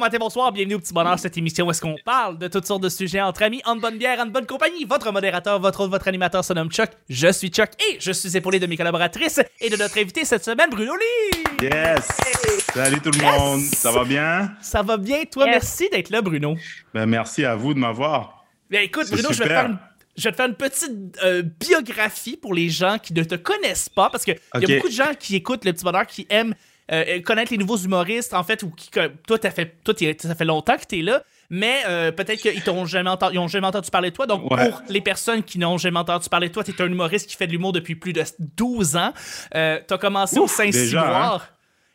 matin, bonsoir, bienvenue au Petit Bonheur, cette émission où est-ce qu'on parle de toutes sortes de sujets entre amis, en bonne bière, en bonne compagnie. Votre modérateur, votre votre animateur se nomme Chuck, je suis Chuck et je suis épaulé de mes collaboratrices et de notre invité cette semaine, Bruno Lee! Yes! Salut tout le monde, ça va bien? Ça va bien, toi, merci d'être là, Bruno. Ben, merci à vous de m'avoir. Ben écoute, Bruno, je vais, te faire une, je vais te faire une petite euh, biographie pour les gens qui ne te connaissent pas, parce qu'il y a beaucoup de gens qui écoutent le Petit Bonheur qui aiment euh, connaître les nouveaux humoristes, en fait, ou qui, toi, as fait, toi, ça fait longtemps que tu es là, mais euh, peut-être qu'ils t'ont jamais entendu, ont jamais entendu parler de toi. Donc, pour les personnes qui n'ont jamais entendu parler de toi, tu es un humoriste qui fait de l'humour depuis plus de 12 ans. Euh, tu as commencé au Saint-Cyboire.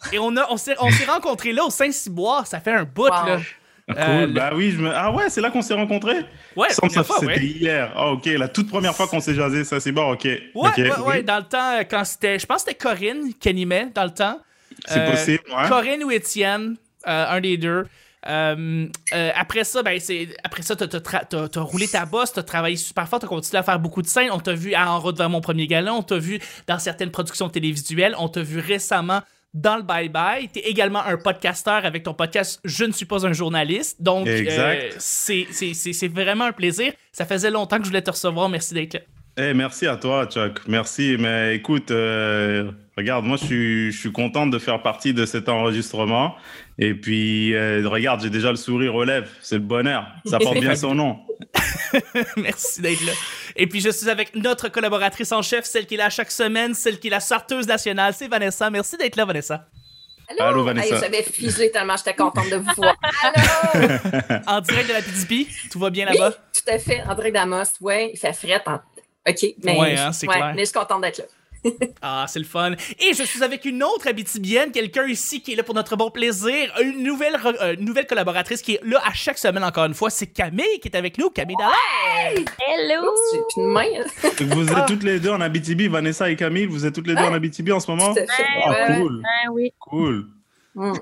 Hein? Et on, a, on s'est rencontrés là au Saint-Cyboire, ça fait un bout, là. Ah, cool. bah oui, je me... Ah ouais, c'est là qu'on s'est rencontrés? Ouais, ça, c'était hier. Ah, ok, la toute première fois qu'on s'est jasé, ça c'est bon, ok. Ouais, ouais, ouais, dans le temps, quand c'était. Je pense que c'était Corinne qui animait dans le temps. C'est euh, possible, ouais. Corinne ou Étienne, euh, un des deux. Euh, après ça, ben, c'est, après ça, t'as, as, roulé ta bosse, t'as travaillé super fort, t'as continué à faire beaucoup de scènes. On t'a vu à En route vers mon premier galon, on t'a vu dans certaines productions télévisuelles, on t'a vu récemment dans le Bye Bye. T'es également un podcasteur avec ton podcast Je ne suis pas un journaliste. Donc, c'est, c'est, vraiment un plaisir. Ça faisait longtemps que je voulais te recevoir. Merci d'être là. Eh, merci à toi, Chuck. Merci. Mais écoute, euh, regarde, moi, je suis, je suis content de faire partie de cet enregistrement. Et puis, euh, regarde, j'ai déjà le sourire aux lèvres. C'est le bonheur. Ça porte bien son nom. merci d'être là. Et puis, je suis avec notre collaboratrice en chef, celle qui est là chaque semaine, celle qui est la sorteuse nationale. C'est Vanessa. Merci d'être là, Vanessa. Allô, Allô Vanessa. J'avais figé tellement j'étais contente de vous voir. Allô! en direct de la PDP, tout va bien là-bas? tout à fait. En direct d'Amos, oui. Il fait fret en OK, mais, ouais, hein, c'est clair. mais je suis contente d'être là. ah, c'est le fun. Et je suis avec une autre habitibienne, quelqu'un ici qui est là pour notre bon plaisir, une nouvelle, euh, nouvelle collaboratrice qui est là à chaque semaine encore une fois, c'est Camille qui est avec nous. Camille Dallaire! Hello! J'ai plus de main. vous êtes toutes les deux en Abitibi, Vanessa et Camille, vous êtes toutes les deux en Abitibi en ce moment? Ah, cool. oui. Cool. Mm.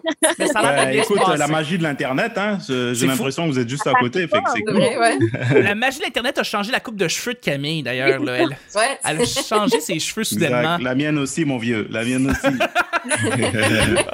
écoute, la magie de l'Internet, hein, j'ai l'impression que vous êtes juste à côté. Fait que c'est cool. ouais. la magie de l'Internet a changé la coupe de cheveux de Camille, d'ailleurs. Elle, ouais. elle a changé ses cheveux soudainement. La mienne aussi, mon vieux. La mienne aussi.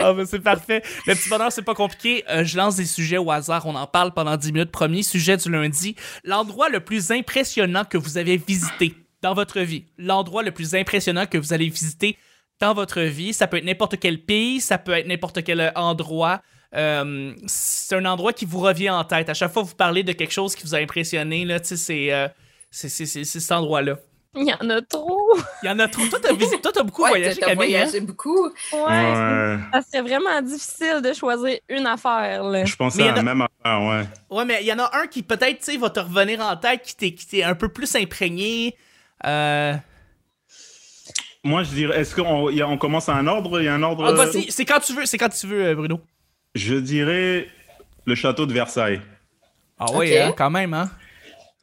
oh, ben c'est parfait. Le petit bonheur, c'est pas compliqué. Euh, je lance des sujets au hasard. On en parle pendant 10 minutes. Premier sujet du lundi. L'endroit le plus impressionnant que vous avez visité dans votre vie. L'endroit le plus impressionnant que vous allez visiter dans votre vie. Ça peut être n'importe quel pays, ça peut être n'importe quel endroit. Euh, c'est un endroit qui vous revient en tête. À chaque fois que vous parlez de quelque chose qui vous a impressionné, là, euh, c'est, c'est, cet endroit-là. Il y en a trop. Il y en a trop. Toi, t'as, as beaucoup voyagé, Camille. Hein? voyagé beaucoup. Ouais. Ça serait vraiment difficile de choisir une affaire. Là. Je pensais à la même affaire, ouais. Ouais, mais il y en a un qui peut-être, tu sais, va te revenir en tête, qui t'est, qui t'est un peu plus imprégné. Euh, moi, je dirais, est-ce qu'on on commence à un ordre Il y a un ordre. Ah, c'est quand tu veux, c'est quand tu veux, euh, Bruno. Je dirais le château de Versailles. Ah oui, hein, quand même, hein.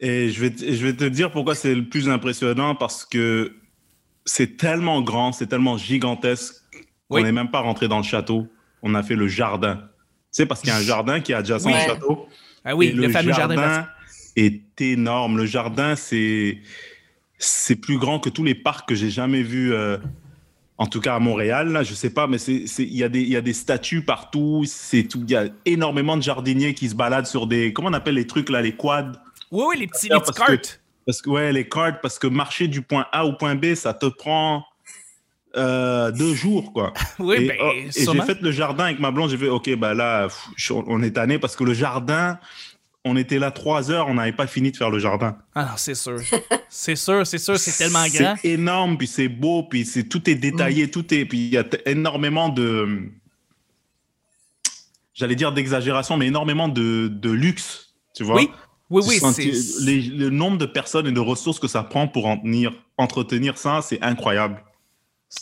Et je vais, je vais te dire pourquoi c'est le plus impressionnant parce que c'est tellement grand, c'est tellement gigantesque qu'on n'est même pas rentré dans le château. On a fait le jardin. Tu sais, parce qu'il y a un jardin qui est adjacent au château. Ah oui, le, fameux jardin, jardin est énorme. Le jardin, c'est c'est plus grand que tous les parcs que j'ai jamais vus, euh, en tout cas à Montréal. Là, je sais pas, mais il y, a des, y a des statues partout. Il y a énormément de jardiniers qui se baladent sur des. Comment on appelle les trucs là, les quads? Oui, oui, les petits, les cartes. parce que, ouais, les cartes, parce que marcher du point A au point B, ça te prend. Euh, deux jours, quoi. oui, et, ben, oh, et j'ai fait le jardin avec ma blonde. J'ai fait, OK, bah là, on est tanné parce que le jardin, on était là trois heures, on n'avait pas fini de faire le jardin. Ah c'est sûr. c'est sûr, c'est sûr, c'est tellement grand. C'est énorme, puis c'est beau, puis c'est tout est détaillé, mm. tout est, puis il y a énormément de, j'allais dire d'exagération, mais énormément de, de, luxe, tu vois. Oui, oui, oui. le nombre de personnes et de ressources que ça prend pour en tenir, entretenir ça, c'est incroyable.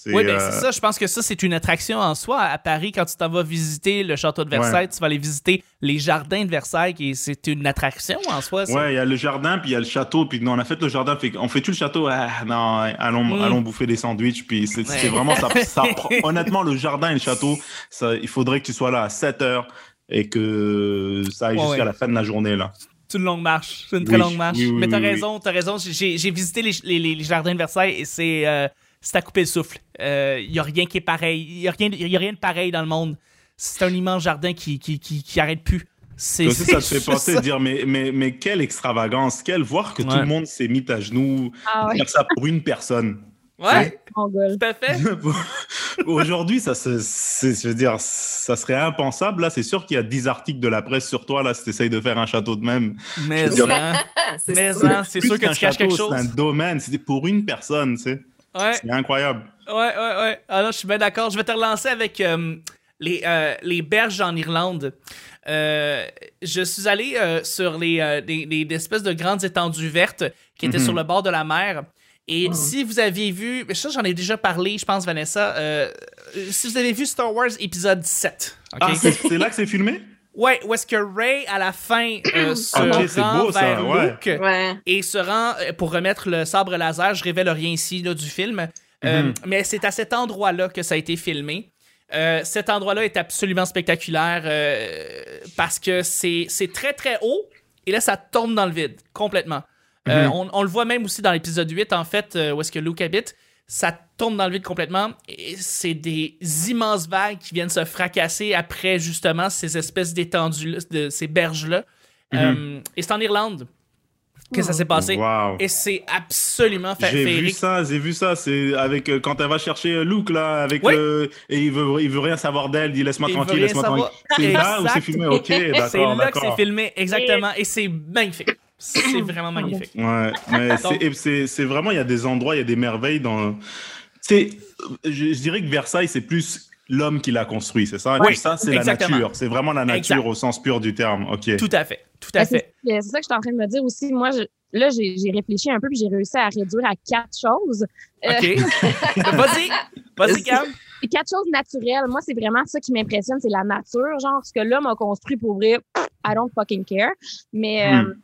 Oui, ben, c'est euh, ça. Je pense que ça, c'est une attraction en soi. À Paris, quand tu t'en vas visiter le château de Versailles, tu vas aller visiter les jardins de Versailles, et c'est une attraction en soi. Oui, il y a le jardin, puis il y a le château. Puis on a fait le jardin. on fait tout le château. Ah, non, allons, mm. allons bouffer des sandwichs. Puis c'est vraiment ça, Honnêtement, le jardin et le château, ça, il faudrait que tu sois là à 7 heures et que ça aille jusqu'à la fin de la journée. là. C'est une longue marche. C'est une très longue marche. Mais t'as raison, t'as raison. J'ai visité les, les, jardins de Versailles et c'est. Euh, c'est à couper le souffle. Il euh, n'y a rien qui est pareil. Il n'y a, rien, y a rien de pareil dans le monde. c'est un immense jardin qui, qui, qui, qui arrête plus. C'est ça te fait penser dire mais, mais, mais quelle extravagance, quelle voir que tout le monde s'est mis à genoux ah, faire ça pour une personne. Ouais, tout à fait. Aujourd'hui, ça je veux dire, ça serait impensable. Là, c'est sûr qu'il y a 10 articles de la presse sur toi là si tu essayes de faire un château de même. Mais c'est sûr que tu caches quelque chose. C'est un domaine, c'était pour une personne, tu sais. Ouais. C'est incroyable. Ouais, ouais, ouais. Alors, je suis bien d'accord. Je vais te relancer avec euh, les, euh, les berges en Irlande. Euh, je suis allé sur les, des, espèces de grandes étendues vertes qui étaient mhm. sur le bord de la mer. Et mhm. si vous aviez vu, ça j'en ai déjà parlé, je pense, Vanessa, si vous avez vu Star Wars épisode 7. Ah, c'est là que c'est filmé? Ouais, où est-ce que Ray, à la fin, se rend vers Luke et se rend pour remettre le sabre laser. Je révèle rien ici là, du film. Euh, mhm. mais c'est à cet endroit-là que ça a été filmé. Euh, cet endroit-là est absolument spectaculaire euh, parce que c'est très très haut et là ça tombe dans le vide complètement. Mhm. on, le voit même aussi dans l'épisode 8 en fait où est-ce que Luke habite. Ça tombe dans le vide complètement et c'est des immenses vagues qui viennent se fracasser après justement ces espèces d'étendues, de ces berges-là. Mhm. et c'est en Irlande que ça s'est passé. Et c'est absolument fait. J'ai vu ça, j'ai vu ça. C'est avec euh, quand elle va chercher euh, Luke là, avec le et il veut, il veut rien savoir d'elle. Il dit laisse-moi tranquille, laisse-moi tranquille. C'est là où c'est filmé? Ok, d'accord. C'est là que c'est filmé, exactement. Et c'est magnifique. C'est vraiment magnifique. Ouais, mais c'est vraiment il y a des endroits, il y a des merveilles dans. C'est, je, je dirais que Versailles c'est plus l'homme qui l'a construit, c'est ça? Oui, ça, c'est la nature. C'est vraiment la nature au sens pur du terme. OK. Tout à fait. Tout à fait. C'est ça que je suis en train de me dire aussi. Moi, là, j'ai réfléchi un peu puis j'ai réussi à réduire à quatre choses. Euh, OK. Vas-y. Vas-y, Cam. Quatre choses naturelles. Moi, c'est vraiment ça qui m'impressionne, c'est la nature. Genre, ce que l'homme a construit pour vrai, I don't fucking care. Mais, euh, hmm.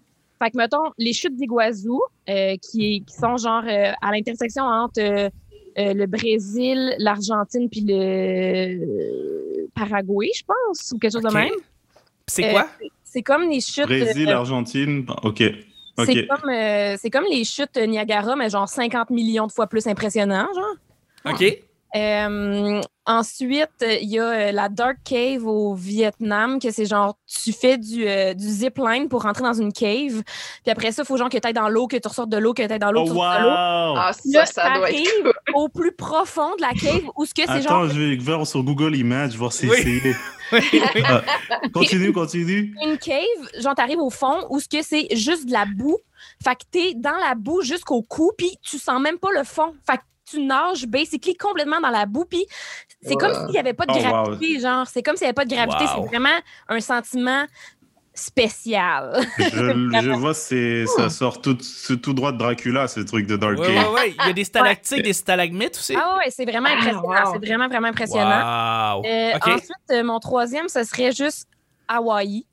Fait que, mettons, les chutes d'Iguazu, euh, qui, qui sont genre à l'intersection entre euh, le Brésil, l'Argentine, puis le Paraguay, je pense, ou quelque chose de même. C'est quoi? Euh, c'est comme les chutes. Brésil, euh, Argentine, OK. C'est comme, comme, les chutes Niagara, mais genre 50 millions de fois plus impressionnant, genre. OK. Euh, ensuite, il y a euh, la Dark Cave au Vietnam, que c'est genre, tu fais du, euh, du zip line pour rentrer dans une cave. Puis après ça, il faut genre que tu ailles dans l'eau, que tu ressortes de l'eau, que tu ailles dans l'eau, oh, wow. Ah, ça, ça doit être au plus profond de la cave, où ce que c'est genre... Attends, je vais voir sur Google Images, voir si c'est... Ah, continue, continue. Une cave, genre, t'arrives au fond, où ce que c'est juste de la boue. Fait que t'es dans la boue jusqu'au cou, puis tu sens même pas le fond. Fait que tu nages basically complètement dans la boue. Puis c'est comme s'il n'y avait pas de oh, gravité, genre. C'est comme s'il n'y avait pas de gravité. C'est vraiment un sentiment spécial. Je, vois, c'est, ça sort tout, tout droit de Dracula, ce truc de Dark ouais, ouais, ouais, Il y a des stalactites, des stalagmites aussi. Ah ouais, c'est vraiment ah, impressionnant. C'est vraiment, vraiment impressionnant. Euh, ensuite, euh, mon troisième, ce serait juste Hawaï.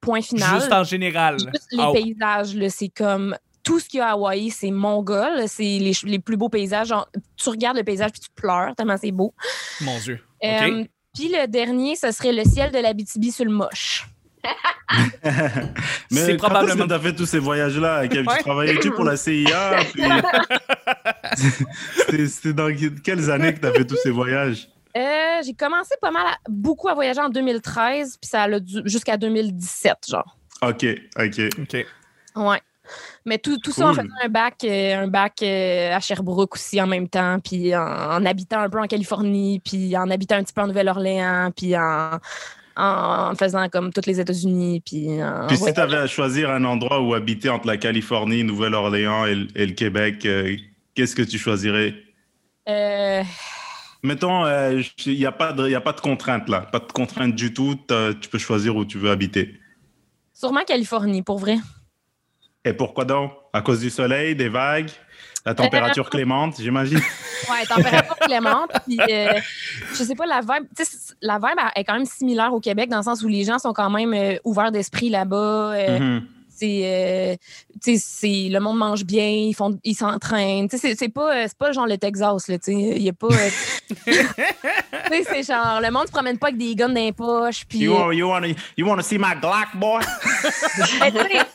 Point final. Juste en général. Juste les paysages, c'est comme tout ce qu'il y a à Hawaï, c'est mongol. C'est les, les, plus beaux paysages. tu regardes le paysage puis tu pleures tellement c'est beau. Mon Dieu. Euh, puis le dernier, ce serait le ciel de la BTB sur le moche. Mais c'est probablement. tu as fait tous ces voyages-là? Tu travaillais-tu pour la CIA? C'était dans quelles années que tu as fait tous ces voyages? Euh, j'ai commencé pas mal, beaucoup à voyager en 2013, puis ça a jusqu'à 2017, genre. OK, OK. OK. Ouais. Mais tout, tout ça en faisant un bac, euh, un bac euh, à Sherbrooke aussi en même temps, puis en, habitant un peu en Californie, puis en habitant un petit peu en Nouvelle-Orléans, puis en, en, faisant comme toutes les États-Unis. Puis, puis si tu avais à choisir un endroit où habiter entre la Californie, Nouvelle-Orléans et, le Québec, euh, qu'est-ce que tu choisirais? Mettons, il n'y a, pas de, a pas de contrainte là, pas de contrainte du tout. Tu peux choisir où tu veux habiter. Sûrement Californie, pour vrai. Et pourquoi donc? À cause du soleil, des vagues, la température clémente, j'imagine? Oui, température clémente. Puis, euh, je sais pas, la vibe, la vibe est quand même similaire au Québec dans le sens où les gens sont quand même euh, ouverts d'esprit là-bas. Euh, mm-hmm. C'est, c'est, le monde mange bien, ils font, ils s'entraînent. C'est, c'est pas, c'est pas genre le Texas là. Il y a pas. c'est genre le monde se promène pas avec des guns dans les poches. Puis. You, you wanna, you wanna see my Glock boy? Nouvelle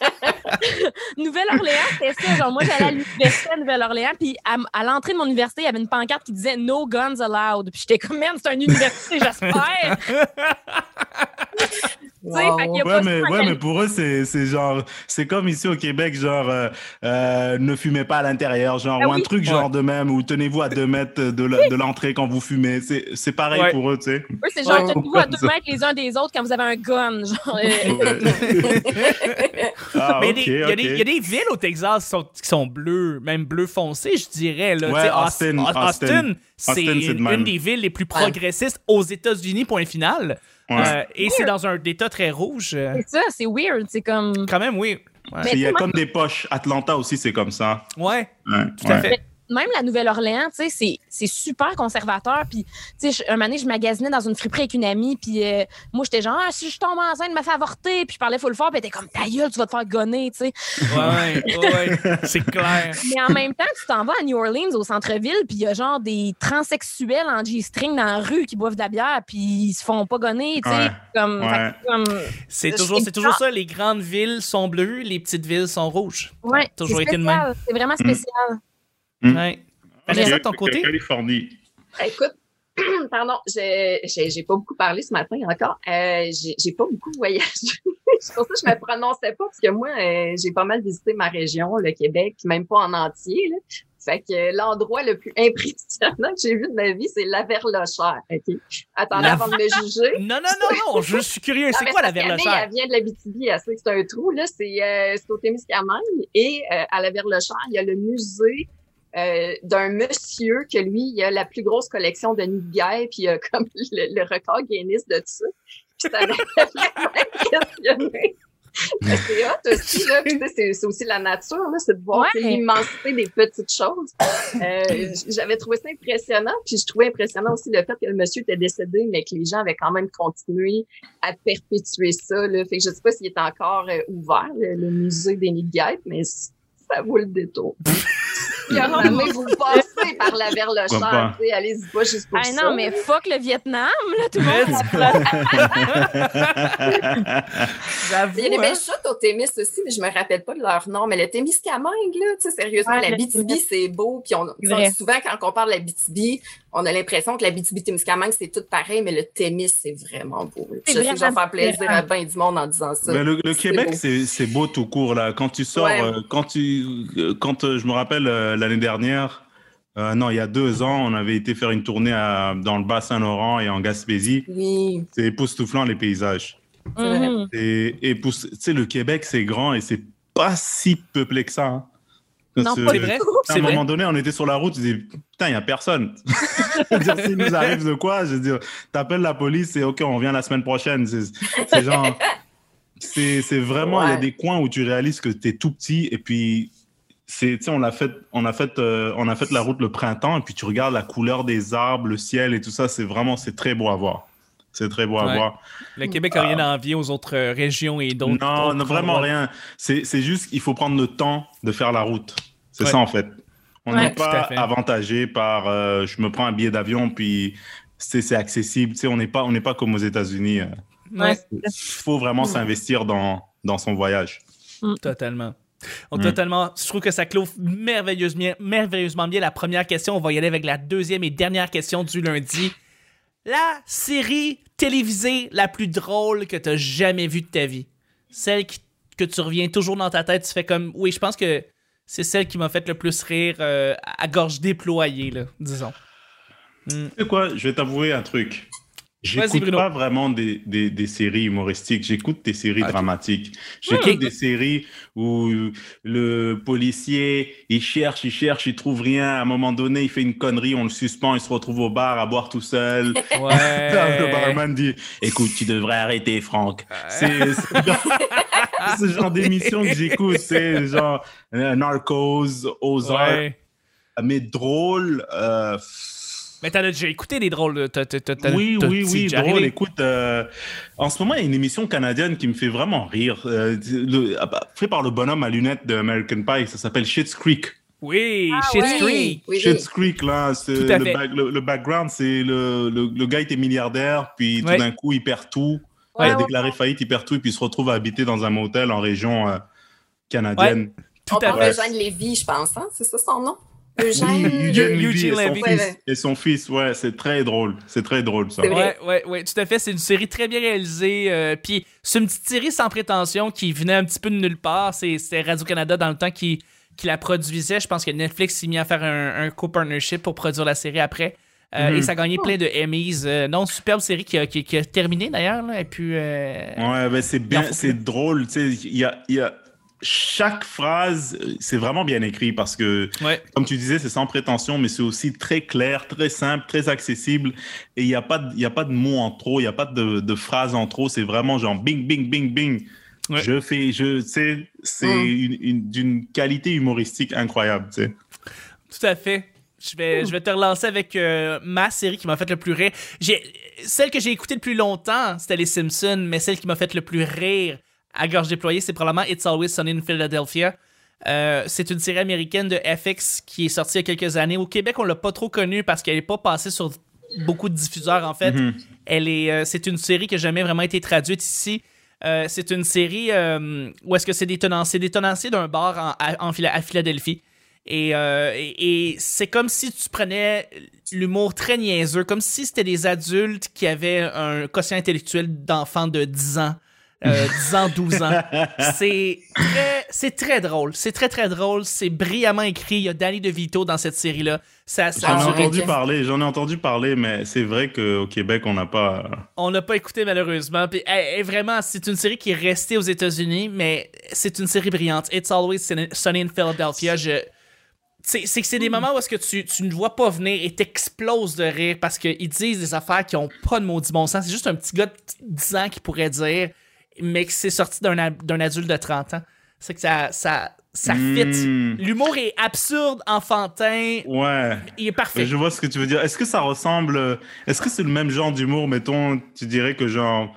Nouvelle-Orléans, c'était ça. Genre, moi, j'allais à l'université à Nouvelle-Orléans, puis à, à l'entrée de mon université, il y avait une pancarte qui disait No guns allowed. Puis j'étais comme, man, c'est une université, j'espère. Wow. Ouais, mais, ouais, mais pour eux, c'est genre, c'est comme ici au Québec, genre, euh, euh, ne fumez pas à l'intérieur, genre, ah, ou un truc genre de même, ou tenez-vous à deux mètres de l'entrée quand vous fumez. C'est pareil pour eux, tu sais. Eux, c'est genre, tenez-vous à deux mètres les uns des autres quand vous avez un gun, genre. ah, mais il y, y, a des villes au Texas qui sont, qui sont bleues, même bleu foncé, je dirais. Là, ouais, Austin, Austin, c'est une, des villes les plus progressistes aux États-Unis, point final. Euh, et c'est dans un état très rouge. C'est ça, c'est weird. C'est comme. Quand même, oui. Il y a comme des poches. Atlanta aussi, c'est comme ça. Ouais. tout à fait même la Nouvelle-Orléans, tu sais, c'est super conservateur. Puis, tu sais, un moment donné, je magasinais dans une friperie avec une amie, puis euh, moi, j'étais genre, ah, si je tombe enceinte, me fais avorter. Puis je parlais full fort, puis elle était comme, ta gueule, tu vas te faire gonner, tu sais. Ouais, ouais, c'est clair. Mais en même temps, tu t'en vas à New Orleans, au centre-ville, puis il y a genre des transsexuels en G-string dans la rue qui boivent de la bière, puis ils se font pas gonner, tu sais. Comme, c'est toujours, toujours ça, les grandes villes sont bleues, les petites villes sont rouges. Ouais, toujours été de même. C'est vraiment spécial. Mm. Ouais. ça de ton côté? Californie. Ben, écoute, pardon, j'ai pas beaucoup parlé ce matin encore. Euh, j'ai pas beaucoup voyagé. C'est pour ça que je me prononçais pas, parce que moi, euh, j'ai pas mal visité ma région, le Québec, même pas en entier. Là. Fait que l'endroit le plus impressionnant que j'ai vu de ma vie, c'est la Verlochère. OK? Attendez avant de me juger. Non, non, non, non, je suis curieux. C'est quoi la Verlochère? Elle vient de la BTB, elle sait que c'est un trou, là. C'est euh, au Témiscamingue. Et euh, à la Verlochère, il y a le musée euh, d'un monsieur que lui, il a la plus grosse collection de nids de guerre, puis il a comme le, record Guinness de tout ça. Puis ça questionné. c'est hot aussi, là. c'est aussi la nature, là, c'est de voir l'immensité des petites choses. Euh, J'avais trouvé ça impressionnant, puis je trouvais impressionnant aussi le fait que le monsieur était décédé, mais que les gens avaient quand même continué à perpétuer ça. Là. Fait que je sais pas s'il est encore euh, ouvert, le, musée des nids de mais ça vaut le détour. Mais vous par la vers le champ, allez-y pas juste pour ah, ça. non, mais fuck le Vietnam, là, tout le monde. J'avoue. Il y a des belles chutes au Témis aussi, mais je me rappelle pas de leur nom. Mais le Témiscamingue, là, tu sais, sérieusement, la BTB, c'est beau. Puis on, souvent, quand on parle de la BTB, on a l'impression que la BTB-Témiscamingue, c'est tout pareil, mais le Témis, c'est vraiment beau. Je sais que je vais faire plaisir à bien du monde en disant ça. Mais le, Québec, c'est beau tout court, là. Quand tu sors, euh, quand tu, euh, quand euh, je me rappelle l'année dernière, non, il y a deux ans, on avait été faire une tournée dans le Bas-Saint-Laurent et en Gaspésie. Oui. C'est époustouflant, les paysages. Et, tu sais, le Québec, c'est grand et c'est pas si peuplé que ça. Hein. Non, pas vrai. À un moment donné, on était sur la route, tu dis, putain, il n'y a personne. S'il nous arrive de quoi, je veux dire, t'appelles la police et OK, on vient la semaine prochaine. C'est genre. C'est vraiment, il y a des coins où tu réalises que tu es tout petit et puis c'est on a fait on a fait euh, on a fait la route le printemps et puis tu regardes la couleur des arbres le ciel et tout ça c'est vraiment c'est très beau à voir. C'est très beau à voir. Le Québec n'a rien à envier aux autres euh, régions et d'autres non, non vraiment rien. C'est juste il faut prendre le temps de faire la route. C'est ça en fait. On n'est pas avantagé par euh, je me prends un billet d'avion puis c'est accessible. On n'est pas on n'est pas comme aux États-Unis il faut vraiment s'investir dans dans son voyage. Totalement Mm. Totalement. Je trouve que ça clôt merveilleusement, merveilleusement bien la première question. On va y aller avec la deuxième et dernière question du lundi. La série télévisée la plus drôle que tu as jamais vue de ta vie. Celle que tu reviens toujours dans ta tête. Tu fais comme. Oui, je pense que c'est celle qui m'a fait le plus rire euh, à gorge déployée, là, disons. Mm. Tu sais quoi? Je vais t'avouer un truc. J'écoute pas vraiment des, des, des, séries humoristiques, j'écoute des séries dramatiques. J'écoute des séries où le policier, il cherche, il cherche, il trouve rien. À un moment donné, il fait une connerie, on le suspend, il se retrouve au bar à boire tout seul. Ouais. le barman dit Écoute, tu devrais arrêter, Franck. C'est ce genre d'émission que j'écoute. C'est genre euh, Narcos, Ozark. Mais drôle. Euh, mais t'as déjà écouté des drôles. oui, oui, oui, drôle. Écoute, euh, en ce moment, il y a une émission canadienne qui me fait vraiment rire. Euh, ah bah, fait par le bonhomme à lunettes de American Pie. Ça s'appelle Shit's Creek. Oui, ah, Shit's Creek. Shit's Creek, là, le, le, background, c'est le, le, gars était milliardaire, puis tout d'un coup, il perd tout. il a déclaré faillite, il perd tout, et puis il se retrouve à habiter dans un motel en région euh, canadienne. On parle de Jeanne Lévy, je pense. Hein? C'est ça son nom? Eugene, Levy. Et son fils, ouais, c'est très drôle. C'est très drôle, ça. Ouais, ouais, ouais, tout à fait. C'est une série très bien réalisée. Euh, puis c'est une petite série sans prétention qui venait un petit peu de nulle part. C'était Radio-Canada dans le temps qui, qui la produisait. Je pense que Netflix s'est mis à faire un, un co-partnership pour produire la série après. Euh, et mhm. ça a gagné plein de Emmys. Euh, non, superbe série qui a, qui, a terminé d'ailleurs. Et puis. ouais, ben c'est bien, c'est drôle. Tu sais, il y a, y a chaque phrase, c'est vraiment bien écrit parce que, comme tu disais, c'est sans prétention, mais c'est aussi très clair, très simple, très accessible. Et il n'y a, pas de, a pas de mots en trop, il n'y a pas de, de phrases en trop. C'est vraiment genre bing, bing, bing, bing. Je fais, je sais, c'est mm. d'une qualité humoristique incroyable. Tout à fait. Je vais, je vais te relancer avec euh, ma série qui m'a fait le plus rire. Celle que j'ai écoutée le plus longtemps, c'était Les Simpsons, mais celle qui m'a fait le plus rire, à gorge déployée, c'est probablement It's Always Sunny in Philadelphia. Euh, c'est une série américaine de FX qui est sortie il y a quelques années. Au Québec, on l'a pas trop connue parce qu'elle n'est pas passée sur beaucoup de diffuseurs en fait. Mm-hmm. Elle est, euh, c'est une série qui n'a jamais vraiment été traduite ici. Euh, c'est une série où est-ce que c'est des tenanciers, des tenanciers d'un bar en, à Philadelphie. Et, et c'est comme si tu prenais l'humour très niaiseux, comme si c'était des adultes qui avaient un quotient intellectuel d'enfants de 10 ans. 10 euh, ans, 12 ans. C'est très, c'est très drôle. C'est très, très drôle. C'est brillamment écrit. Il y a Danny DeVito dans cette série-là. Ça, j'en ai entendu parler, j'en ai entendu parler, mais c'est vrai qu'au Québec, on n'a pas. On n'a pas écouté, malheureusement. Puis, vraiment, c'est une série qui est restée aux États-Unis, mais c'est une série brillante. It's Always Sunny in Philadelphia. Je c'est que c'est des mm. moments où est-ce que tu, tu, ne vois pas venir et t'exploses de rire parce qu'ils disent des affaires qui ont pas de maudit bon sens. C'est juste un petit gars de 10 ans qui pourrait dire mais que c'est sorti d'un adulte de 30 ans. C'est que ça, ça, ça fit. Hmm. L'humour est absurde, enfantin. Ouais. Il est parfait. Je vois ce que tu veux dire. Est-ce que ça ressemble. Est-ce que c'est le même genre d'humour, mettons, tu dirais que genre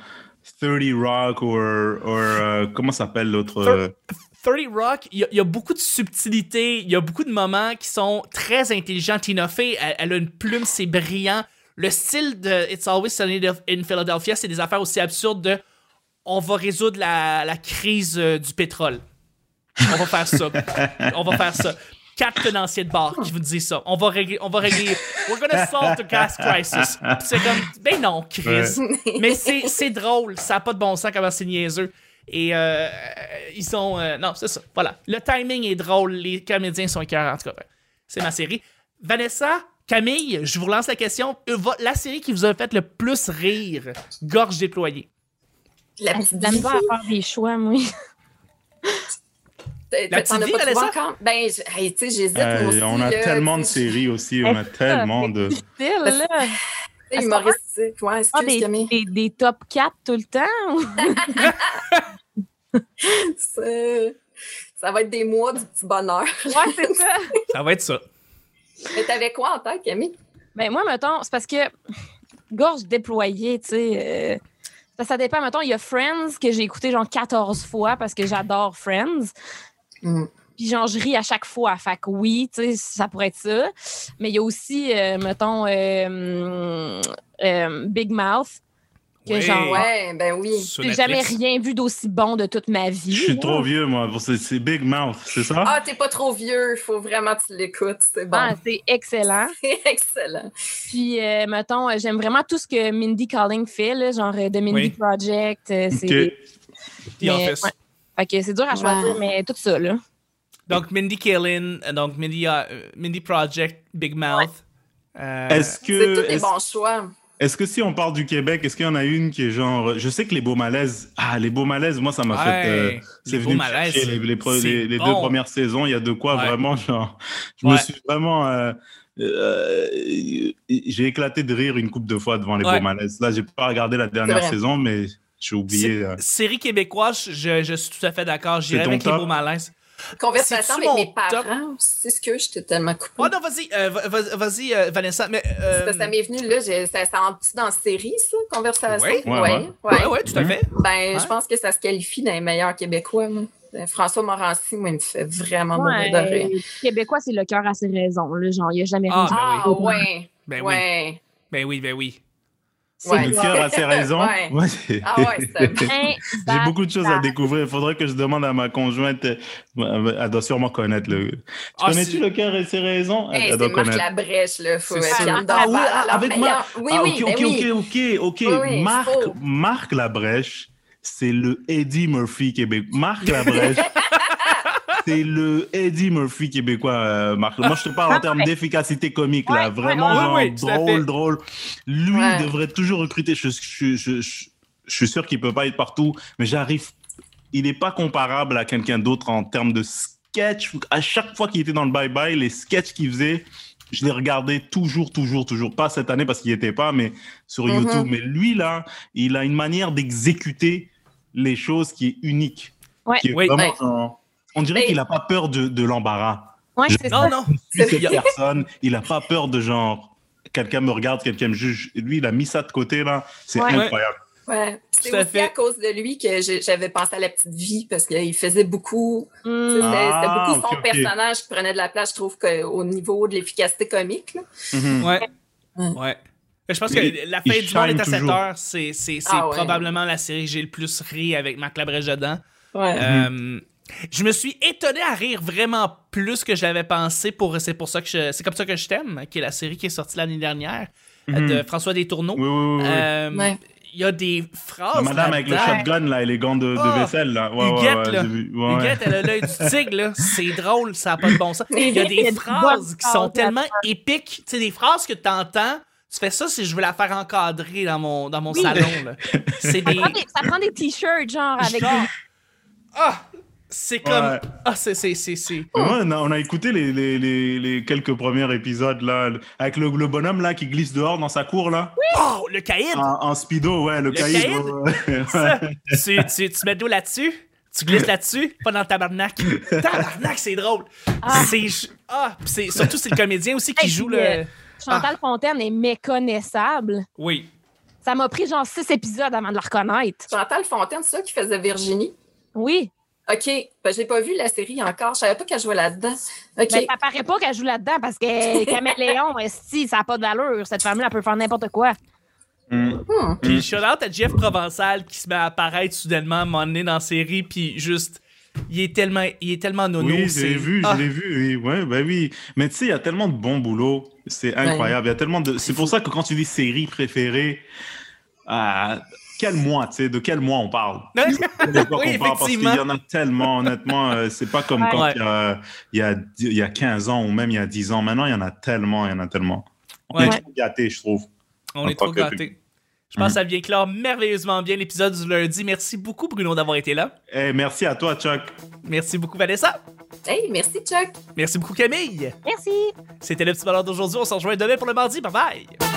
30 Rock ou. Euh, comment s'appelle l'autre. 30 Rock, il y, a beaucoup de subtilité, il y a beaucoup de moments qui sont très intelligents. Tina Fey, elle, a une plume, c'est brillant. Le style de It's Always Sunny in Philadelphia, c'est des affaires aussi absurdes de on va résoudre la, crise euh, du pétrole. On va faire ça. on va faire ça. Quatre tenanciers de bar qui vous disent ça. On va régler, on va régler. We're gonna solve the gas crisis. C'est comme, ben non, crise. Mais c'est drôle. Ça n'a pas de bon sens comment c'est niaiseux. Et euh, ils sont. Euh, non, c'est ça. Voilà. Le timing est drôle. Les comédiens sont cœur. En tout cas, c'est ma série. Vanessa, Camille, je vous relance la question. La série qui vous a fait le plus rire, gorge déployée. La petite à faire des choix, moi. La petite vie, encore? Ben, tu sais, j'hésite euh, On a tellement de séries aussi, on a tellement de... C'est là? Humoristique, ouais, ah, des, des, des, top 4 tout le temps? ça va être des mois du petit bonheur. Ouais, c'est ça. ça va être ça. Mais t'avais quoi en tête, Camille? Ben moi, mettons, c'est parce que gorge déployée, tu sais... Euh, ça, dépend. Mettons, il y a Friends que j'ai écouté genre 14 fois parce que j'adore Friends. Mm. Puis genre, je ris à chaque fois. Fait que oui, tu sais, ça pourrait être ça. Mais il y a aussi, euh, mettons, euh, euh, Big Mouth que genre, ouais, ben oui. J'ai jamais rien vu d'aussi bon de toute ma vie. Je suis trop vieux, moi. C'est Big Mouth, c'est ça? Ah, t'es pas trop vieux. Il faut vraiment que tu l'écoutes. C'est bon. Ah, c'est excellent. C'est excellent. Puis, euh, mettons, euh, j'aime vraiment tout ce que Mindy Calling fait, là, genre The Mindy Project. c'est. Okay. Mais, ouais. c'est dur à choisir, mais tout ça, là. Donc, Mindy Kaling, donc Mindy, Mindy Project, Big Mouth. Est-ce que. C'est tous des bons choix. Est-ce que si on parle du Québec, est-ce qu'il y en a une qui est genre. Je sais que les beaux malaises. Ah, les beaux malaises, moi, ça m'a fait. Euh, c'est venu malaises, les, les, les, deux premières saisons. Il y a de quoi vraiment, genre. Je me suis vraiment. Euh, euh, j'ai éclaté de rire une coupe de fois devant les beaux malaises. Là, j'ai pas regardé la dernière saison, mais j'ai oublié. Série québécoise, je, je, suis tout à fait d'accord. J'irai avec les beaux malaises. Conversation avec mes parents, c'est ce que j'étais tellement coupée. Oh non, vas-y, euh, vas-y, euh, Vanessa. Mais, euh... ça, m'est venu, là, ça, ça entre dans la série, ça, Conversation? Oui, ouais, ouais, ouais, ouais, tout à fait. Ben, je pense que ça se qualifie dans les meilleurs Québécois, moi. Euh, François Morancy, moi, il me fait vraiment ouais, de rire. Québécois, c'est le cœur à ses raisons. Là, genre, il n'y a jamais ah, rien. Ah, ben oui. ouais. Ben ouais. Ben oui, ben oui. Le cœur a ses raisons. Ouais. ah ouais, J'ai beaucoup de choses à découvrir. Il faudrait que je demande à ma conjointe. Elle doit sûrement connaître le. Tu ah, connais-tu le cœur et ses raisons? Hey, elle doit connaître. la brèche, là. Faut ah, oui, avec Marc. Oui, oui, ok, ok, ok, ok, ok. Marc, Marc Labrèche, c'est le Eddie Murphy québécois. Marc Labrèche. c'est le Eddie Murphy québécois, euh, Marc. Moi, je te parle en termes d'efficacité comique, là. Vraiment, genre, drôle, drôle. Lui, il devrait toujours recruter. Je, je, je, je suis sûr qu'il peut pas être partout, mais j'arrive. Il n'est pas comparable à quelqu'un d'autre en termes de sketch. À chaque fois qu'il était dans le bye-bye, les sketchs qu'il faisait, je les regardais toujours, toujours, toujours. Pas cette année parce qu'il n'y était pas, mais sur mm-hmm. YouTube. Mais lui, là, il a une manière d'exécuter les choses qui est unique. Ouais. Qui est vraiment, on dirait qu'il n'a pas peur de, de l'embarras. Ouais, c'est non, non. Cette personne, il n'a pas peur de genre, quelqu'un me regarde, quelqu'un me juge. Lui, il a mis ça de côté, là. C'est incroyable. Ouais. C'est aussi à cause de lui que j'avais pensé à la petite vie parce qu'il faisait beaucoup. Mm. C'était ah, beaucoup son personnage qui prenait de la place, je trouve, au niveau de l'efficacité comique. Mm-hmm. Ouais. Ouais. Je pense que La fin du monde est à 7 heures. C'est ah probablement la série que j'ai le plus ri avec Marc Labrèche dedans. Ouais. Euh, je me suis étonné à rire vraiment plus que je l'avais pensé. Pour, c'est pour ça que c'est comme ça que je t'aime, qui est la série qui est sortie l'année dernière mhm. de François Destourneaux. Oui, oui, euh, Il y a des phrases. La madame avec le shotgun là, et les gants de, oh, vaisselle là. Ouais, Huguette, là. Huguette, elle a l'œil du tigre là. C'est drôle, ça n'a pas de bon sens. Il y a des phrases qui sont tellement épiques. Tu sais, des phrases que tu entends. Tu fais ça si je veux la faire encadrer dans mon, dans mon salon. Là. C'est des... Ça prend des, t-shirts, genre, avec des... Ah! C'est comme. Ah, c'est. c'est, c'est, on, a, on a écouté les, les, les, les, quelques premiers épisodes, là, avec le, le, bonhomme, là, qui glisse dehors dans sa cour, là. Oui! Oh, le caïd! En, speedo, ouais, le, le caïd. tu, tu, tu mets de l'eau là-dessus? Tu glisses là-dessus, pas dans le tabarnak. Tabarnak, c'est drôle. Ah. C'est. Ah, c'est, surtout, c'est le comédien aussi qui joue le. Euh, Chantal Fontaine est méconnaissable. Oui. Ça m'a pris genre six épisodes avant de la reconnaître. Chantal Fontaine, c'est ça qui faisait Virginie? Oui. OK. Ben, j'ai pas vu la série encore. Je savais pas qu'elle jouait là-dedans. OK. Ben, ça paraît pas qu'elle joue là-dedans parce que Caméléon, si, ça n'a pas de valeur. Cette femme-là, elle peut faire n'importe quoi. Mm. Hmm. Puis shout out à Jeff Provençal qui se met à apparaître soudainement à un moment donné dans la série, puis juste. Il est tellement, il est tellement nono. Oui, je l'ai vu, je ah. l'ai vu. Oui, ouais, ben oui. Mais tu sais, il y a tellement de bons boulots. C'est incroyable. Il y a tellement de. C'est pour ça que quand tu dis série préférée, euh, quel mois, tu sais, de quel mois on parle? oui, parce qu'il y en a tellement, honnêtement, euh, c'est pas comme quand il, y a, il, y a, il y a 15 ans ou même il y a 10 ans. Maintenant, il y en a tellement, il y en a tellement. On est trop gâtés, je trouve. On, est trop gâtés. Je pense que ça vient clore merveilleusement bien l'épisode du lundi. Merci beaucoup, Bruno, d'avoir été là. Hey, merci à toi, Chuck. Merci beaucoup, Vanessa. Hey, merci, Chuck. Merci beaucoup, Camille. Merci. C'était le petit bonheur d'aujourd'hui. On se rejoint demain pour le mardi. Bye bye.